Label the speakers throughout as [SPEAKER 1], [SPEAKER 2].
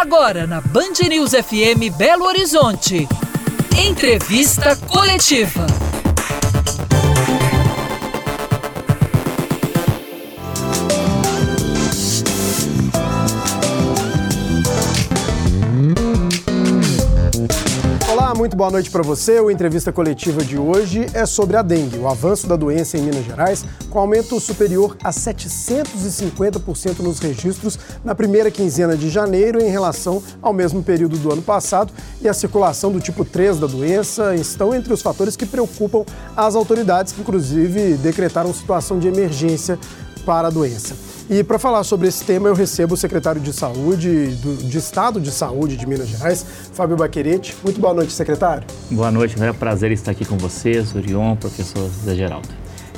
[SPEAKER 1] Agora na Band News FM Belo Horizonte. Entrevista coletiva.
[SPEAKER 2] Muito boa noite para você. O entrevista coletiva de hoje é sobre a dengue, o avanço da doença em Minas Gerais, com aumento superior a 750% nos registros na primeira quinzena de janeiro em relação ao mesmo período do ano passado. E a circulação do tipo 3 da doença estão entre os fatores que preocupam as autoridades, que inclusive decretaram situação de emergência para a doença. E para falar sobre esse tema, eu recebo o secretário de Saúde, do, de Estado de Saúde de Minas Gerais, Fábio Baquerete. Muito boa noite, secretário.
[SPEAKER 3] Boa noite, é um prazer estar aqui com vocês, Orion, professor Zé Geraldo.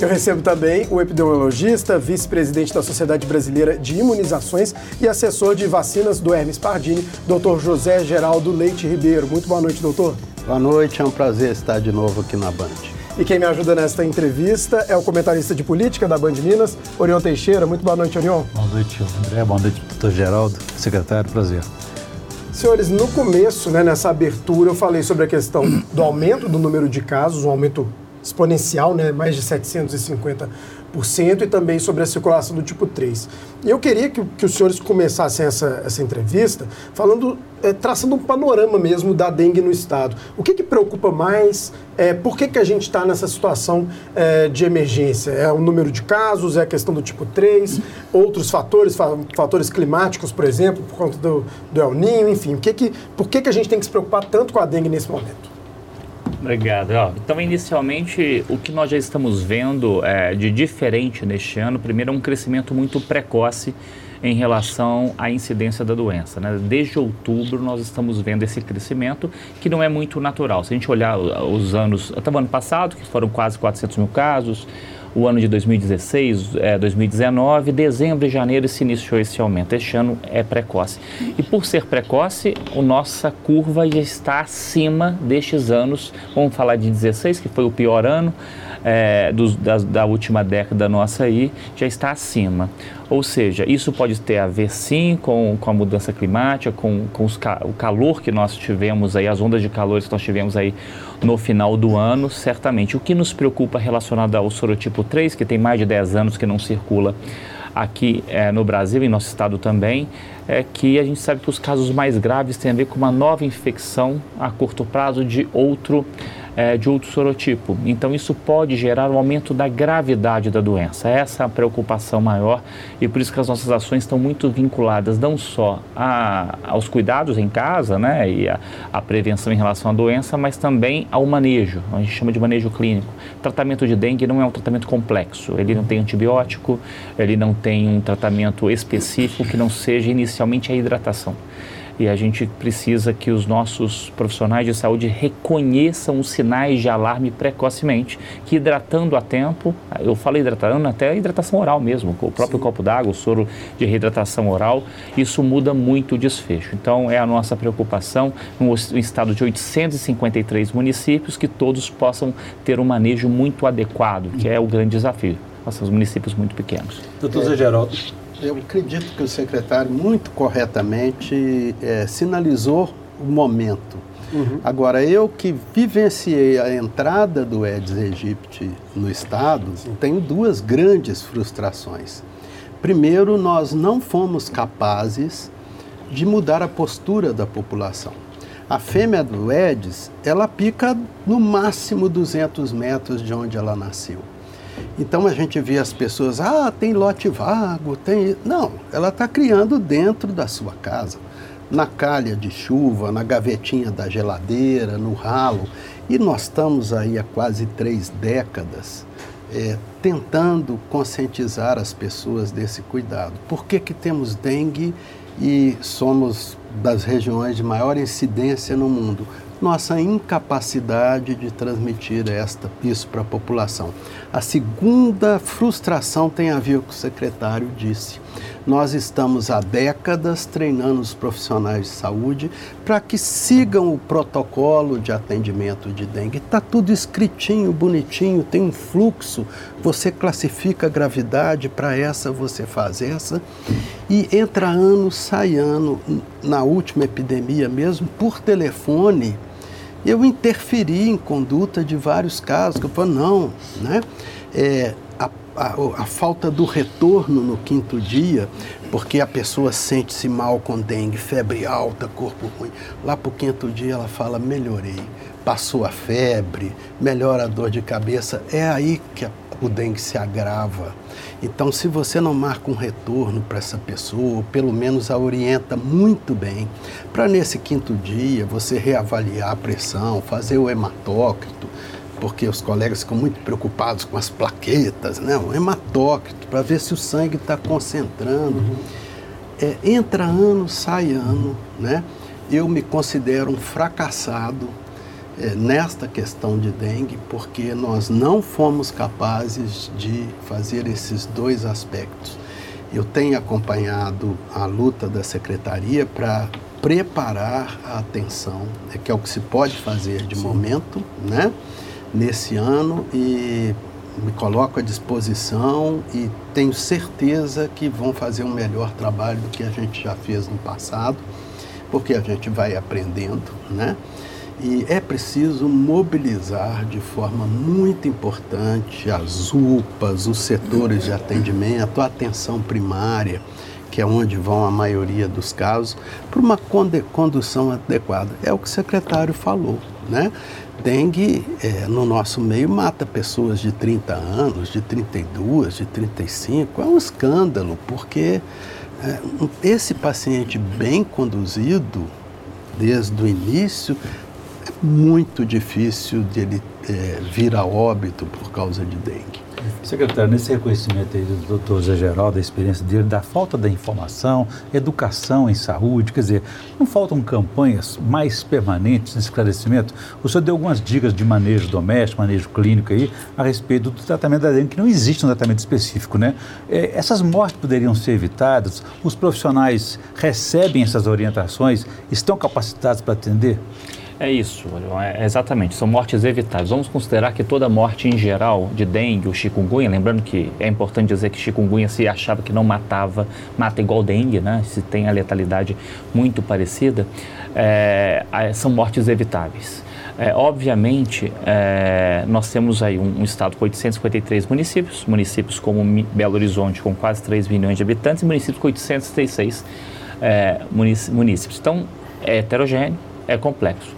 [SPEAKER 2] Eu recebo também o epidemiologista, vice-presidente da Sociedade Brasileira de Imunizações e assessor de vacinas do Hermes Pardini, doutor José Geraldo Leite Ribeiro. Muito boa noite, doutor.
[SPEAKER 4] Boa noite, é um prazer estar de novo aqui na Band.
[SPEAKER 2] E quem me ajuda nesta entrevista é o comentarista de política da Band Minas, Orion Teixeira. Muito boa noite, Orion.
[SPEAKER 5] Boa noite, André. Boa noite, doutor Geraldo, secretário. Prazer.
[SPEAKER 2] Senhores, no começo, né, nessa abertura, eu falei sobre a questão do aumento do número de casos, um aumento exponencial, né, mais de 750 e também sobre a circulação do tipo 3. E eu queria que, que os senhores começassem essa, essa entrevista falando, é, traçando um panorama mesmo da dengue no estado. O que, que preocupa mais? É, por que, que a gente está nessa situação é, de emergência? É o número de casos? É a questão do tipo 3? Outros fatores, fatores climáticos, por exemplo, por conta do, do El Ninho, enfim. O que que, por que, que a gente tem que se preocupar tanto com a dengue nesse momento?
[SPEAKER 3] Obrigado. Então, inicialmente, o que nós já estamos vendo é, de diferente neste ano, primeiro, é um crescimento muito precoce em relação à incidência da doença. Né? Desde outubro, nós estamos vendo esse crescimento que não é muito natural. Se a gente olhar os anos, até o ano passado, que foram quase 400 mil casos, o ano de 2016, é, 2019, dezembro e janeiro se iniciou esse aumento. Este ano é precoce. E por ser precoce, a nossa curva já está acima destes anos. Vamos falar de 16, que foi o pior ano é, da, última década nossa aí, já está acima. Ou seja, isso pode ter a ver sim com, com a mudança climática, com, com os, o calor que nós tivemos aí, as ondas de calor que nós tivemos aí no final do ano, certamente. O que nos preocupa relacionado ao sorotipo 3, que tem mais de 10 anos que não circula aqui é, no Brasil, em nosso estado também, é que a gente sabe que os casos mais graves têm a ver com uma nova infecção a curto prazo de outro é, de outro sorotipo. Então, isso pode gerar um aumento da gravidade da doença. Essa é a preocupação maior e por isso que as nossas ações estão muito vinculadas não só a, aos cuidados em casa né, e a, a, prevenção em relação à doença, mas também ao manejo. A gente chama de manejo clínico. Tratamento de dengue não é um tratamento complexo. Ele não tem antibiótico, ele não tem um tratamento específico que não seja inicialmente a hidratação e a gente precisa que os nossos profissionais de saúde reconheçam os sinais de alarme precocemente, que hidratando a tempo, eu falo hidratando até a hidratação oral mesmo, com o próprio Sim. copo d'água, o soro de reidratação oral, isso muda muito o desfecho. Então é a nossa preocupação no estado de 853 municípios que todos possam ter um manejo muito adequado, que é o grande desafio. Nós somos municípios muito pequenos.
[SPEAKER 4] Doutor Zé Geraldo, eu acredito que o secretário muito corretamente é, sinalizou o momento. Uhum. Agora, eu que vivenciei a entrada do Aedes aegypti no Estado, Sim. tenho duas grandes frustrações. Primeiro, nós não fomos capazes de mudar a postura da população. A fêmea do Aedes, ela pica no máximo 200 metros de onde ela nasceu. Então a gente vê as pessoas, ah, tem lote vago, tem. Não, ela está criando dentro da sua casa, na calha de chuva, na gavetinha da geladeira, no ralo. E nós estamos aí há quase três décadas é, tentando conscientizar as pessoas desse cuidado. Por que, que temos dengue e somos das regiões de maior incidência no mundo? Nossa incapacidade de transmitir esta, isso para a população. A segunda frustração tem a ver com o que o secretário disse. Nós estamos há décadas treinando os profissionais de saúde para que sigam o protocolo de atendimento de dengue. Está tudo escritinho, bonitinho, tem um fluxo. Você classifica a gravidade, para essa você faz essa. E entra ano, sai ano. Na última epidemia mesmo, por telefone, eu interferi em conduta de vários casos, que eu falo, não, né? É, a, a, a, falta do retorno no quinto dia, porque a pessoa sente-se mal com dengue, febre alta, corpo ruim. Lá para o quinto dia ela fala, melhorei, passou a febre, melhora a dor de cabeça. É aí que o dengue se agrava. Então, se você não marca um retorno para essa pessoa, ou pelo menos a orienta muito bem, para nesse quinto dia você reavaliar a pressão, fazer o hematócrito, porque os colegas ficam muito preocupados com as plaquetas, né? o hematócrito, para ver se o sangue está concentrando. Uhum. É, entra ano, sai ano, né? Eu me considero um fracassado nesta questão de dengue, porque nós não fomos capazes de fazer esses dois aspectos. Eu tenho acompanhado a luta da secretaria para preparar a atenção, é que é o que se pode fazer de Sim. momento, né? Nesse ano e me coloco à disposição e tenho certeza que vão fazer um melhor trabalho do que a gente já fez no passado, porque a gente vai aprendendo, né? E é preciso mobilizar de forma muito importante as UPAs, os setores de atendimento, a atenção primária, que é onde vão a maioria dos casos, para uma condução adequada. É o que o secretário falou, né? Dengue, é, no nosso meio, mata pessoas de 30 anos, de 32, de 35. É um escândalo, porque é, esse paciente bem conduzido, desde o início, é muito difícil de ele é, vir a óbito por causa de dengue.
[SPEAKER 5] Secretário, nesse reconhecimento aí do doutor Zé Geraldo, da experiência dele, da falta da informação, educação em saúde, quer dizer, não faltam campanhas mais permanentes nesse esclarecimento? O senhor deu algumas dicas de manejo doméstico, manejo clínico aí, a respeito do tratamento da dengue, que não existe um tratamento específico, né? É, essas mortes poderiam ser evitadas? Os profissionais recebem essas orientações? Estão capacitados para atender?
[SPEAKER 3] É isso, é exatamente, são mortes evitáveis. Vamos considerar que toda morte em geral de dengue ou chikungunya, lembrando que é importante dizer que chikungunya se achava que não matava, mata igual dengue, né? Se tem a letalidade muito parecida, é, são mortes evitáveis. É, obviamente, é, nós temos aí um, um, estado com 853 municípios, municípios como Belo Horizonte com quase 3 milhões de habitantes e municípios com 836 é, municípios. Então, é heterogêneo, é complexo.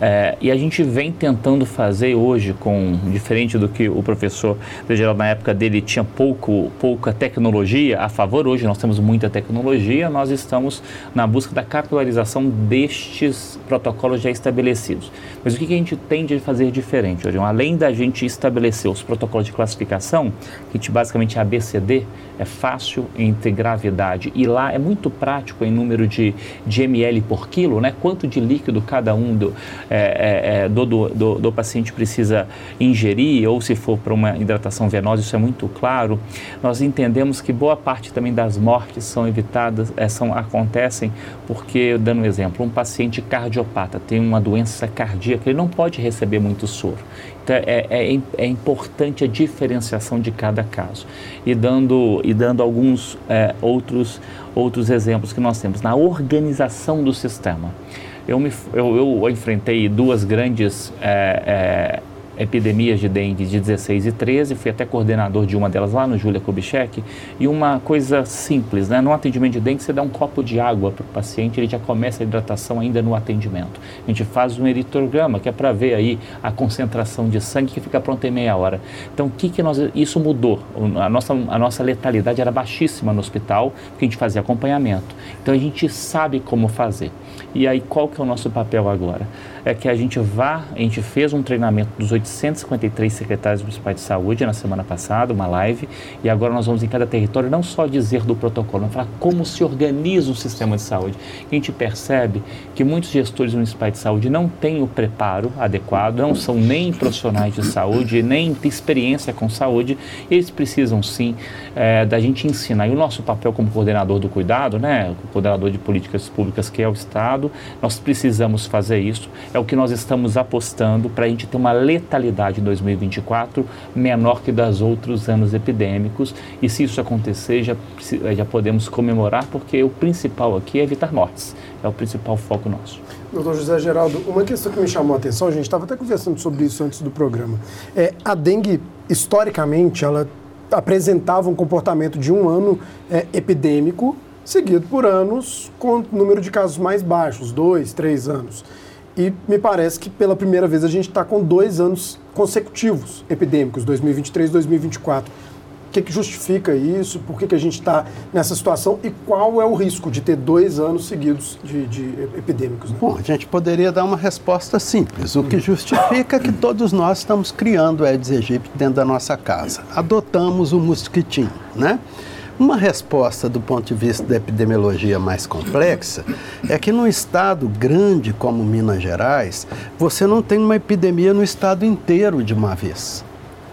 [SPEAKER 3] É, e a gente vem tentando fazer hoje, com diferente do que o professor de geral na época dele tinha pouco, pouca tecnologia a favor, hoje nós temos muita tecnologia, nós estamos na busca da capilarização destes protocolos já estabelecidos. Mas o que, que a gente tem de fazer diferente, hoje? Além da gente estabelecer os protocolos de classificação, que basicamente é ABCD, é fácil entre gravidade e lá é muito prático em número de, de ml por quilo, né? Quanto de líquido cada um do, é, é, é, do, do, do, paciente precisa ingerir, ou se for para uma hidratação venosa, isso é muito claro. Nós entendemos que boa parte também das mortes são evitadas, é, são, acontecem porque, dando um exemplo, um paciente cardiopata tem uma doença cardíaca, ele não pode receber muito soro. Então, é, é, é, importante a diferenciação de cada caso. E dando, e dando alguns é, outros, outros exemplos que nós temos na organização do sistema. Eu, me, eu, eu enfrentei duas grandes é, é, epidemias de dengue de 16 e 13, fui até coordenador de uma delas lá no Júlia Kubitschek, e uma coisa simples, né? no atendimento de dengue você dá um copo de água para o paciente, ele já começa a hidratação ainda no atendimento. A gente faz um eritrograma, que é para ver aí a concentração de sangue que fica pronta em meia hora. Então, o que que nós, isso mudou, a nossa, a nossa letalidade era baixíssima no hospital, porque a gente fazia acompanhamento. Então, a gente sabe como fazer. E aí, qual que é o nosso papel agora? É que a gente vá, a gente fez um treinamento dos de 153 secretários municipais de saúde na semana passada, uma live, e agora nós vamos em cada território não só dizer do protocolo, mas falar como se organiza o sistema de saúde. A gente percebe que muitos gestores municipais de saúde não têm o preparo adequado, não são nem profissionais de saúde, nem têm experiência com saúde, eles precisam sim é, da gente ensinar. E o nosso papel como coordenador do cuidado, né, coordenador de políticas públicas que é o Estado, nós precisamos fazer isso. É o que nós estamos apostando para a gente ter uma letalidade em 2024 menor que das outros anos epidêmicos. E se isso acontecer, já, já podemos comemorar, porque o principal aqui é evitar mortes. É o principal foco nosso.
[SPEAKER 2] Doutor José Geraldo, uma questão que me chamou a atenção, a gente estava até conversando sobre isso antes do programa. É, a dengue, historicamente, ela apresentava um comportamento de um ano é, epidêmico, seguido por anos com número de casos mais baixos, dois, três anos. E me parece que pela primeira vez a gente está com dois anos consecutivos epidêmicos, 2023 e 2024. O que, que justifica isso? Por que, que a gente está nessa situação? E qual é o risco de ter dois anos seguidos de, de epidêmicos? Né?
[SPEAKER 4] Bom, a gente poderia dar uma resposta simples. O que justifica é que todos nós estamos criando o Aedes aegypti dentro da nossa casa. Adotamos o mosquitinho, né? Uma resposta do ponto de vista da epidemiologia mais complexa é que num estado grande como Minas Gerais, você não tem uma epidemia no estado inteiro de uma vez.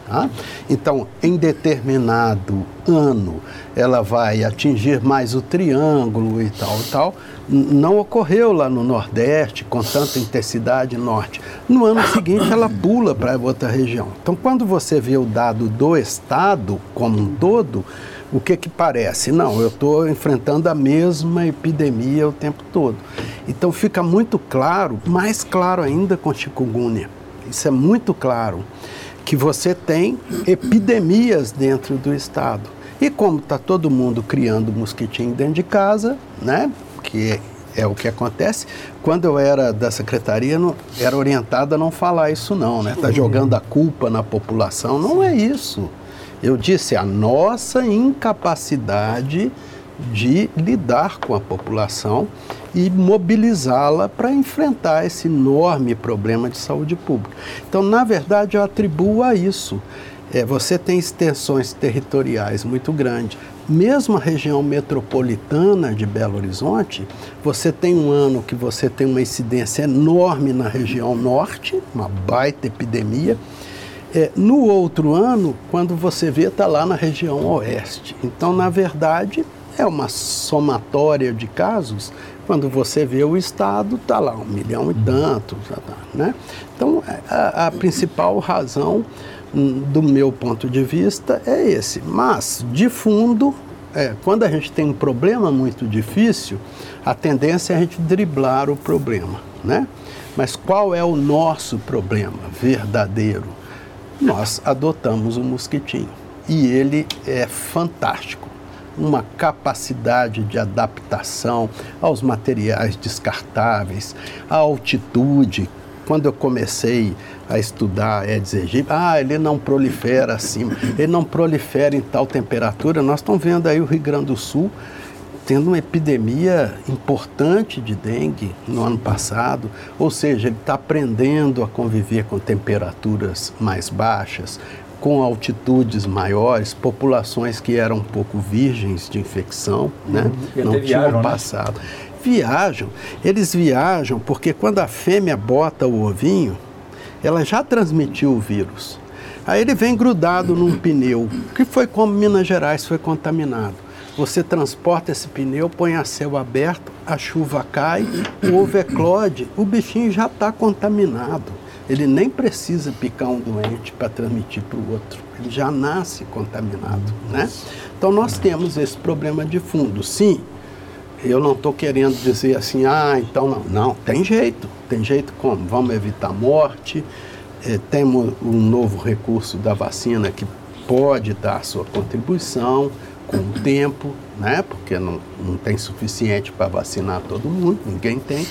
[SPEAKER 4] Tá? Então, em determinado ano, ela vai atingir mais o triângulo e tal, tal. Não ocorreu lá no Nordeste com tanta intensidade norte. No ano seguinte, ela pula para outra região. Então, quando você vê o dado do estado como um todo, o que que parece? Não, eu estou enfrentando a mesma epidemia o tempo todo. Então fica muito claro, mais claro ainda com chikungunya. Isso é muito claro que você tem epidemias dentro do estado. E como está todo mundo criando mosquitinho dentro de casa, né? Que é, o que acontece. Quando eu era da secretaria, não, era orientada a não falar isso não, né? Tá jogando a culpa na população. Não é isso. Eu disse a nossa incapacidade de lidar com a população e mobilizá-la para enfrentar esse enorme problema de saúde pública. Então, na verdade, eu atribuo a isso. É, você tem extensões territoriais muito grandes. Mesmo a região metropolitana de Belo Horizonte, você tem um ano que você tem uma incidência enorme na região norte, uma baita epidemia, é, no outro ano, quando você vê, está lá na região oeste. Então, na verdade, é uma somatória de casos. Quando você vê o Estado, está lá um milhão e tanto. Né? Então, é, a, a principal razão, hum, do meu ponto de vista, é esse. Mas, de fundo, é, quando a gente tem um problema muito difícil, a tendência é a gente driblar o problema. Né? Mas qual é o nosso problema verdadeiro? Nós adotamos o mosquitinho. E ele é fantástico. Uma capacidade de adaptação aos materiais descartáveis, à altitude. Quando eu comecei a estudar Aedes aegypti, ah, ele não prolifera acima, ele não prolifera em tal temperatura. Nós estamos vendo aí o Rio Grande do Sul tendo uma epidemia importante de dengue no ano passado, ou seja, ele está aprendendo a conviver com temperaturas mais baixas, com altitudes maiores, populações que eram um pouco virgens de infecção, né?
[SPEAKER 5] Uhum.
[SPEAKER 4] não
[SPEAKER 5] viajam,
[SPEAKER 4] tinham
[SPEAKER 5] né?
[SPEAKER 4] passado. Né? Viajam, eles viajam porque quando a fêmea bota o ovinho, ela já transmitiu o vírus. Aí ele vem grudado num pneu, que foi como Minas Gerais foi contaminado. Você transporta esse pneu, põe a céu aberto, a chuva cai, o eclode, o bichinho já está contaminado. Ele nem precisa picar um doente para transmitir para o outro. Ele já nasce contaminado, né? Então nós temos esse problema de fundo. Sim, eu não estou querendo dizer assim, ah, então não. Não, tem jeito. Tem jeito como? Vamos evitar morte. É, temos um novo recurso da vacina que pode dar sua contribuição com o tempo, né? Porque não, não tem suficiente para vacinar todo mundo, ninguém tem.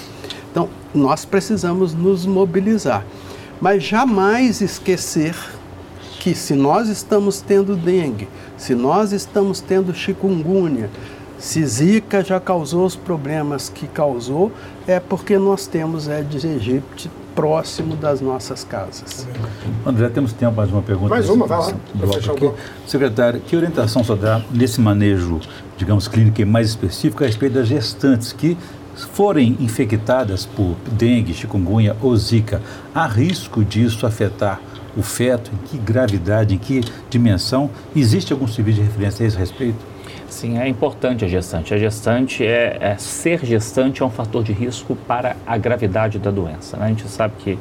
[SPEAKER 4] Então, nós precisamos nos mobilizar. Mas jamais esquecer que se nós estamos tendo dengue, se nós estamos tendo chikungunya, Se Zika já causou os problemas que causou, é porque nós temos Aedes aegypti próximo das nossas casas.
[SPEAKER 5] André, temos tempo mais uma pergunta.
[SPEAKER 2] Mais uma, vai lá.
[SPEAKER 5] Secretário, que orientação só dá nesse manejo, digamos, clínico e mais específico a respeito das gestantes que forem infectadas por dengue, chikungunya ou zika, há risco disso afetar o feto? Em que gravidade, em que dimensão? Existe algum serviço de referência a esse respeito?
[SPEAKER 3] Sim, é importante a gestante. A gestante é, é, ser gestante é um fator de risco para a gravidade da doença. Né? A gente sabe que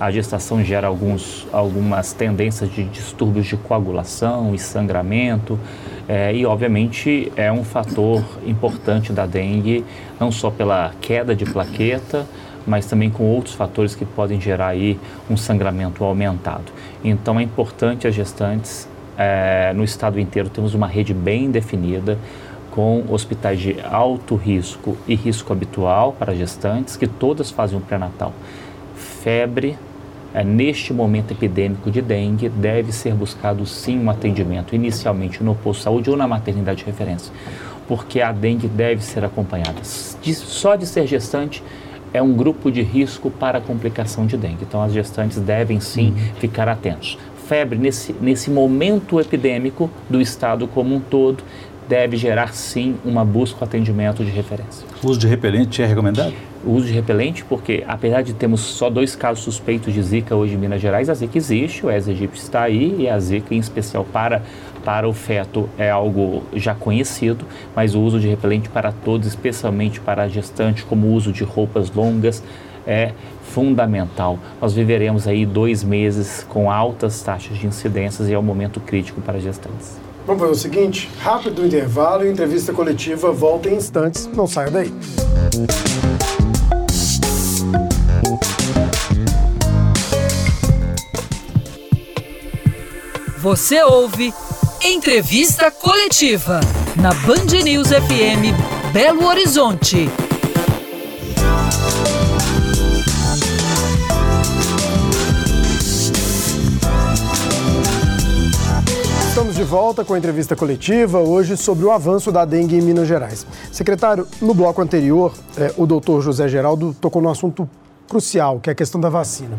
[SPEAKER 3] a gestação gera alguns, algumas tendências de distúrbios de coagulação e sangramento, é, e obviamente é um fator importante da dengue, não só pela queda de plaqueta, mas também com outros fatores que podem gerar aí um sangramento aumentado. Então é importante as gestantes é, no estado inteiro temos uma rede bem definida com hospitais de alto risco e risco habitual para gestantes, que todas fazem um pré-natal. Febre, é, neste momento epidêmico de dengue, deve ser buscado sim um atendimento, inicialmente no posto de saúde ou na maternidade de referência, porque a dengue deve ser acompanhada. De, só de ser gestante é um grupo de risco para complicação de dengue, então as gestantes devem sim uhum. ficar atentos febre nesse, nesse momento epidêmico do estado como um todo deve gerar sim uma busca ou atendimento de referência.
[SPEAKER 5] O uso de repelente é recomendado?
[SPEAKER 3] O uso de repelente, porque apesar de termos só dois casos suspeitos de Zika hoje em Minas Gerais, a Zika existe, o Aedes aegypti está aí e a Zika em especial para para o feto é algo já conhecido, mas o uso de repelente para todos, especialmente para a gestante, como o uso de roupas longas, é fundamental. Nós viveremos aí dois meses com altas taxas de incidências e é um momento crítico para gestantes.
[SPEAKER 2] Vamos fazer o seguinte, rápido intervalo e entrevista coletiva volta em instantes. Não saia daí.
[SPEAKER 1] Você ouve Entrevista Coletiva na Band News FM Belo Horizonte.
[SPEAKER 2] De volta com a entrevista coletiva, hoje sobre o avanço da dengue em Minas Gerais. Secretário, no bloco anterior, é, o doutor José Geraldo tocou no assunto crucial, que é a questão da vacina.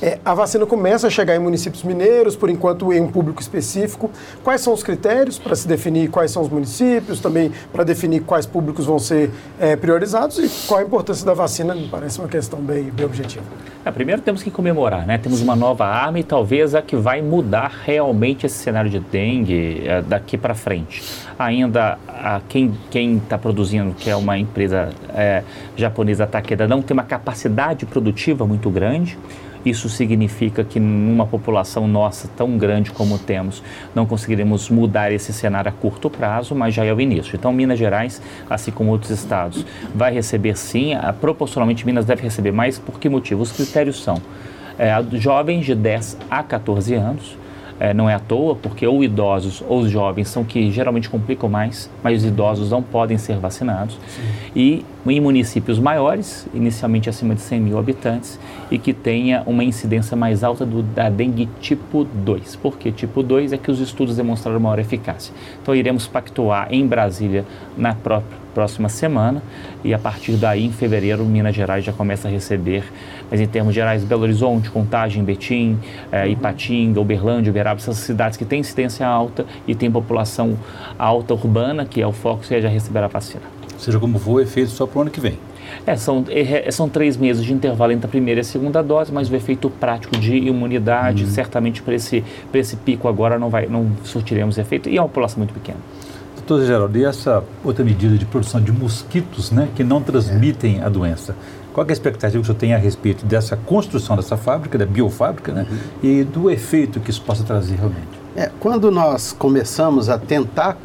[SPEAKER 2] É, a vacina começa a chegar em municípios mineiros, por enquanto em um público específico. Quais são os critérios para se definir quais são os municípios, também para definir quais públicos vão ser é, priorizados e qual a importância da vacina? Me parece uma questão bem, bem objetiva.
[SPEAKER 3] É, primeiro temos que comemorar, né? Temos uma nova arma e talvez a que vai mudar realmente esse cenário de dengue é, daqui para frente. Ainda a quem está produzindo, que é uma empresa é, japonesa Takeda, não tem uma capacidade produtiva muito grande. Isso significa que numa população nossa tão grande como temos, não conseguiremos mudar esse cenário a curto prazo, mas já é o início. Então, Minas Gerais, assim como outros estados, vai receber sim, proporcionalmente Minas deve receber mais, por que motivo? Os critérios são é, jovens de 10 a 14 anos, é, não é à toa, porque ou idosos ou os jovens são que geralmente complicam mais, mas os idosos não podem ser vacinados. Sim. E em municípios maiores, inicialmente acima de 100 mil habitantes, e que tenha uma incidência mais alta do, da dengue tipo 2. Por que tipo 2? É que os estudos demonstraram maior eficácia. Então iremos pactuar em Brasília na própria próxima semana e a partir daí, em fevereiro, Minas Gerais já começa a receber, mas em termos gerais, Belo Horizonte, Contagem, Betim, é, Ipatinga, Uberlândia, Uberaba, essas cidades que têm incidência alta e têm população alta urbana, que é o foco, já receberá a vacina.
[SPEAKER 5] Seja como for, o efeito só para o ano que vem.
[SPEAKER 3] É, são, é, são três meses de intervalo entre a primeira e a segunda dose, mas o efeito prático de imunidade, uhum. certamente para esse, esse pico agora não, vai, não surtiremos efeito, e é uma população muito pequena.
[SPEAKER 5] Doutor Geraldo, e essa outra medida de produção de mosquitos né, que não transmitem é. a doença? Qual é a expectativa que o senhor tem a respeito dessa construção dessa fábrica, da biofábrica, né, uhum. e do efeito que isso possa trazer realmente?
[SPEAKER 4] É, quando nós começamos a tentar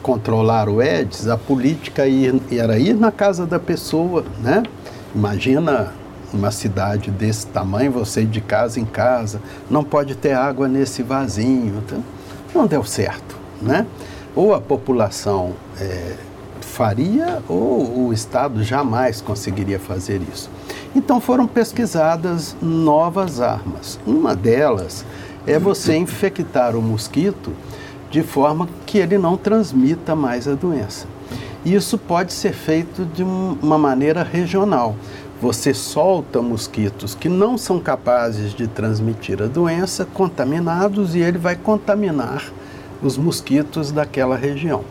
[SPEAKER 4] controlar o Edis, a política ir, era ir na casa da pessoa, né? Imagina uma cidade desse tamanho, você ir de casa em casa, não pode ter água nesse vasinho. Então, não deu certo, né? Ou a população é, faria ou o Estado jamais conseguiria fazer isso. Então foram pesquisadas novas armas. Uma delas é você infectar o mosquito de forma que ele não transmita mais a doença. Isso pode ser feito de uma maneira regional. Você solta mosquitos que não são capazes de transmitir a doença, contaminados, e ele vai contaminar os mosquitos daquela região.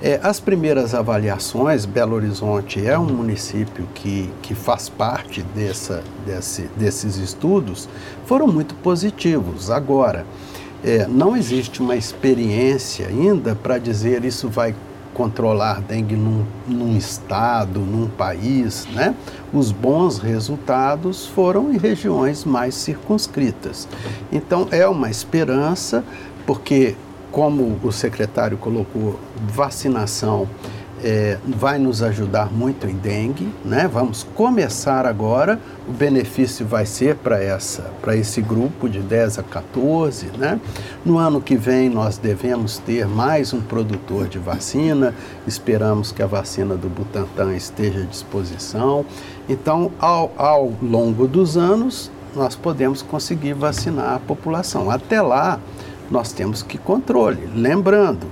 [SPEAKER 4] É, as primeiras avaliações, Belo Horizonte é um município que, que faz parte dessa, desse, desses estudos, foram muito positivos. Agora, é, não existe uma experiência ainda para dizer isso vai controlar dengue num, num, estado, num país, né? Os bons resultados foram em regiões mais circunscritas. Então é uma esperança, porque como o secretário colocou, vacinação é, vai nos ajudar muito em dengue, né? Vamos começar agora. O benefício vai ser para essa, para esse grupo de 10 a 14, né? No ano que vem nós devemos ter mais um produtor de vacina. Esperamos que a vacina do Butantan esteja à disposição. Então, ao, ao longo dos anos, nós podemos conseguir vacinar a população. Até lá, nós temos que controle. Lembrando,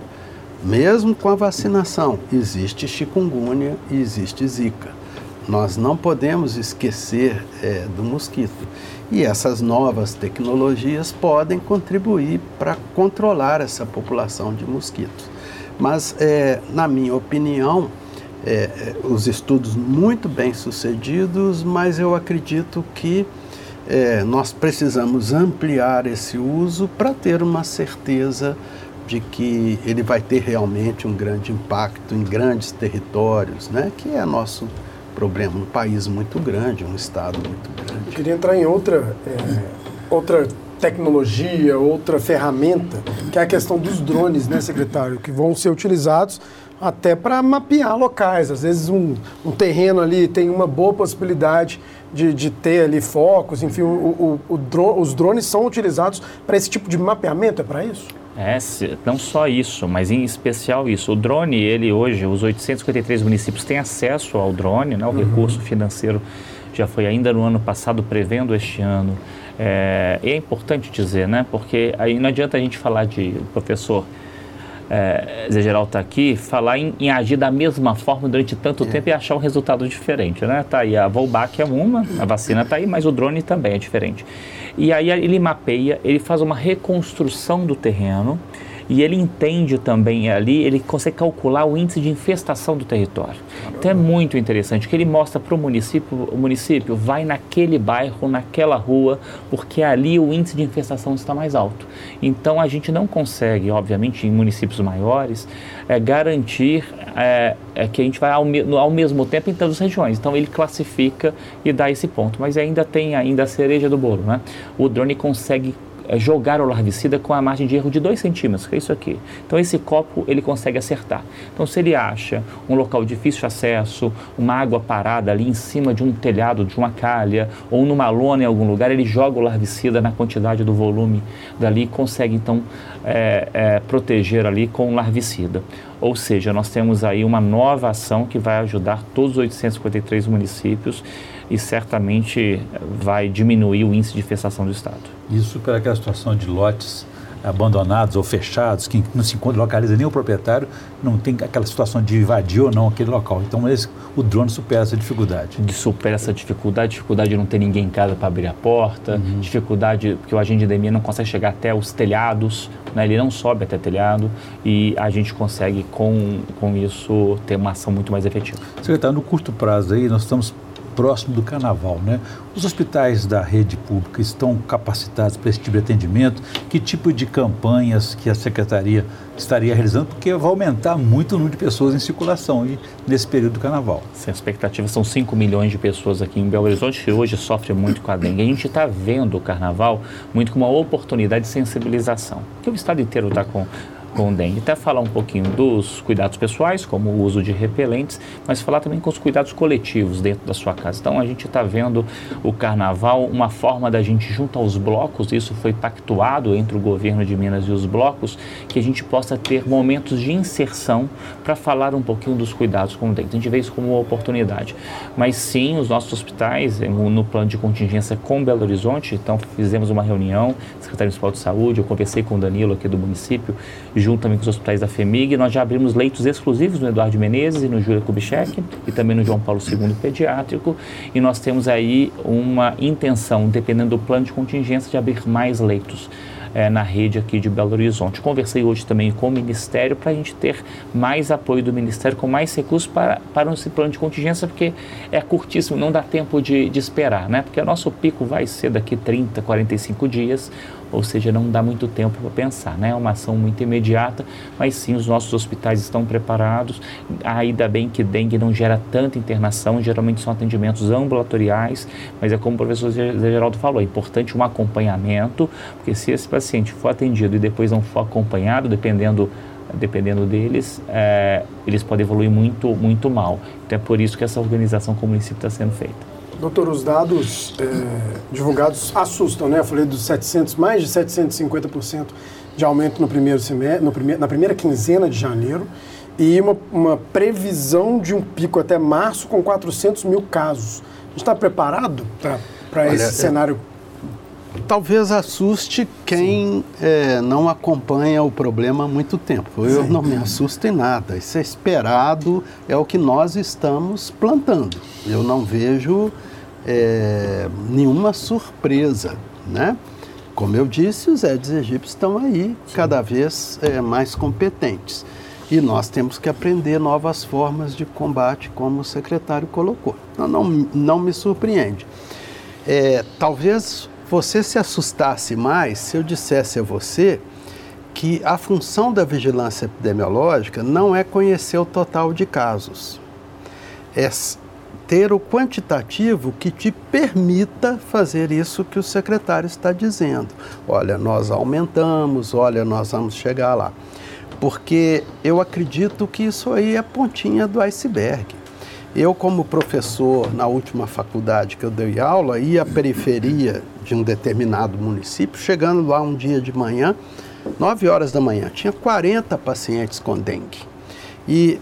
[SPEAKER 4] mesmo com a vacinação, existe chikungunya e existe zika. Nós não podemos esquecer é, do mosquito. E essas novas tecnologias podem contribuir para controlar essa população de mosquitos. Mas, é, na minha opinião, é, é os estudos muito bem sucedidos, mas eu acredito que é, nós precisamos ampliar esse uso para ter uma certeza de que ele vai ter realmente um grande impacto em grandes territórios, né? que é nosso problema, um país muito grande, um estado muito grande.
[SPEAKER 2] Eu queria entrar em outra, é, outra tecnologia, outra ferramenta, que é a questão dos drones, né, secretário, que vão ser utilizados até para mapear locais. Às vezes um, um terreno ali tem uma boa possibilidade de, de ter ali focos, enfim, o, o, o drone, os drones são utilizados para esse tipo de mapeamento, é para isso?
[SPEAKER 3] É, não só isso, mas em especial isso. O drone, ele hoje, os 853 municípios têm acesso ao drone, né? o uhum. recurso financeiro já foi ainda no ano passado, prevendo este ano. É, e é importante dizer, né? Porque aí não adianta a gente falar de o professor é, Zé Geraldo está aqui, falar em, em, agir da mesma forma durante tanto é. tempo e achar um resultado diferente, né? Tá aí a Volbac é uma, a vacina está aí, mas o drone também é diferente. E aí ele mapeia, ele faz uma reconstrução do terreno e ele entende também ali, ele consegue calcular o índice de infestação do território. Então é muito interessante que ele mostra para o município, o município vai naquele bairro, naquela rua, porque ali o índice de infestação está mais alto. Então a gente não consegue, obviamente, em municípios maiores, é, garantir é, é que a gente vai ao, ao, mesmo tempo em todas as regiões. Então ele classifica e dá esse ponto. Mas ainda tem ainda a cereja do bolo, né? O drone consegue é jogar o larvicida com a margem de erro de 2 centímetros, que é isso aqui. Então esse copo ele consegue acertar. Então se ele acha um local difícil de acesso, uma água parada ali em cima de um telhado, de uma calha, ou numa lona em algum lugar, ele joga o larvicida na quantidade do volume dali e consegue então é, é, proteger ali com o larvicida. Ou seja, nós temos aí uma nova ação que vai ajudar todos os 853 municípios e certamente vai diminuir o índice de infestação do Estado.
[SPEAKER 5] Isso pela aquela situação de lotes abandonados ou fechados, que não se encontra, localiza nem o proprietário, não tem aquela situação de invadir ou não aquele local. Então esse, o drone supera essa dificuldade.
[SPEAKER 3] Supera essa dificuldade, dificuldade de não ter ninguém em casa para abrir a porta, uhum. dificuldade porque o agente de endemia não consegue chegar até os telhados, né? ele não sobe até telhado e a gente consegue com, com isso ter uma ação muito mais efetiva.
[SPEAKER 5] Secretário, no curto prazo aí nós estamos próximo do carnaval, né? Os hospitais da rede pública estão capacitados para esse tipo de atendimento? Que tipo de campanhas que a secretaria estaria realizando? Porque vai aumentar muito o número de pessoas em circulação e nesse período do carnaval.
[SPEAKER 3] Sim, a expectativa são 5 milhões de pessoas aqui em Belo Horizonte que hoje sofre muito com a dengue. A gente está vendo o carnaval muito como uma oportunidade de sensibilização, que o estado inteiro está com com dengue. Até falar um pouquinho dos cuidados pessoais, como o uso de repelentes, mas falar também com os cuidados coletivos dentro da sua casa. Então a gente está vendo o carnaval, uma forma da gente, junto aos blocos, isso foi pactuado entre o governo de Minas e os blocos, que a gente possa ter momentos de inserção para falar um pouquinho dos cuidados com dengue. A gente vê isso como uma oportunidade. Mas sim, os nossos hospitais, eh, no plano de contingência com Belo Horizonte, então fizemos uma reunião, Secretaria Municipal de Saúde, eu conversei com o Danilo aqui do município, junto também com os hospitais da FEMIG, nós já abrimos leitos exclusivos no Eduardo Menezes e no Júlia Kubitschek e também no João Paulo II Pediátrico. E nós temos aí uma intenção, dependendo do plano de contingência, de abrir mais leitos é, na rede aqui de Belo Horizonte. Conversei hoje também com o Ministério para a gente ter mais apoio do Ministério, com mais recursos para, para esse plano de contingência, porque é curtíssimo, não dá tempo de, de esperar, né? Porque o nosso pico vai ser daqui 30, 45 dias, ou seja, não dá muito tempo para pensar, né? É uma ação muito imediata, mas sim, os nossos hospitais estão preparados. Ainda bem que dengue não gera tanta internação, geralmente são atendimentos ambulatoriais, mas é como o professor Zé Geraldo falou, é importante um acompanhamento, porque se esse paciente for atendido e depois não for acompanhado, dependendo dependendo deles, é, eles podem evoluir muito, muito mal. Então é por isso que essa organização como município está sendo feita.
[SPEAKER 2] Doutor, os dados é, divulgados assustam, né? Eu falei dos 700, mais de 750% de aumento no primeiro semestre, no primeir, na primeira quinzena de janeiro e uma, uma previsão de um pico até março com 400 mil casos. A gente está preparado para esse é, cenário?
[SPEAKER 4] Talvez assuste quem é, não acompanha o problema há muito tempo. Eu Sim. não me assusto em nada. Isso é esperado, é o que nós estamos plantando. Eu não vejo é, nenhuma surpresa, né? Como eu disse, os Eds egípcios estão aí Sim. cada vez é, mais competentes. E nós temos que aprender novas formas de combate, como o secretário colocou. Não, não, não me surpreende. É, talvez você se assustasse mais se eu dissesse a você que a função da vigilância epidemiológica não é conhecer o total de casos. É ter o quantitativo que te permita fazer isso que o secretário está dizendo. Olha, nós aumentamos, olha, nós vamos chegar lá. Porque eu acredito que isso aí é a pontinha do iceberg. Eu, como professor na última faculdade que eu dei aula, ia à periferia de um determinado município, chegando lá um dia de manhã, 9 horas da manhã, tinha 40 pacientes com dengue. E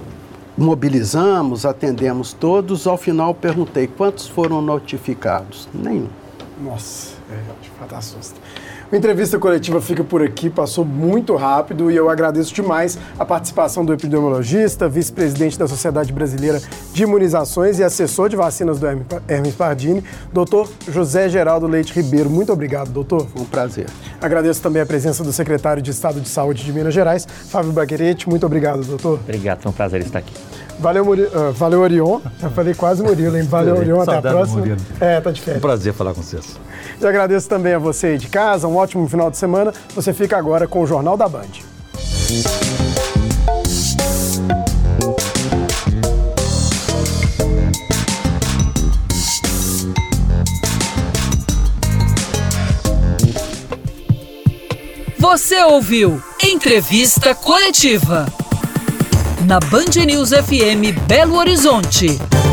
[SPEAKER 4] mobilizamos, atendemos todos. Ao final perguntei quantos foram notificados. Nenhum.
[SPEAKER 2] Nossa, é, de fato assusta. A entrevista coletiva fica por aqui, passou muito rápido e eu agradeço demais a participação do epidemiologista, vice-presidente da Sociedade Brasileira de Imunizações e assessor de vacinas do Hermes Pardini, doutor José Geraldo Leite Ribeiro. Muito obrigado, doutor.
[SPEAKER 4] Foi um prazer.
[SPEAKER 2] Agradeço também a presença do secretário de Estado de Saúde de Minas Gerais, Fábio Baquerete. Muito obrigado, doutor.
[SPEAKER 3] Obrigado, foi um prazer estar aqui.
[SPEAKER 2] Valeu, Muri... uh, valeu Orion. Eu falei quase Murilo, hein? Valeu, Orion. Até a próxima. Murilo. É, tá de férias.
[SPEAKER 5] Um prazer falar com vocês.
[SPEAKER 2] E agradeço também a você aí de casa. Um ótimo final de semana. Você fica agora com o Jornal da Band.
[SPEAKER 1] Você ouviu Entrevista Coletiva na Band News FM Belo Horizonte.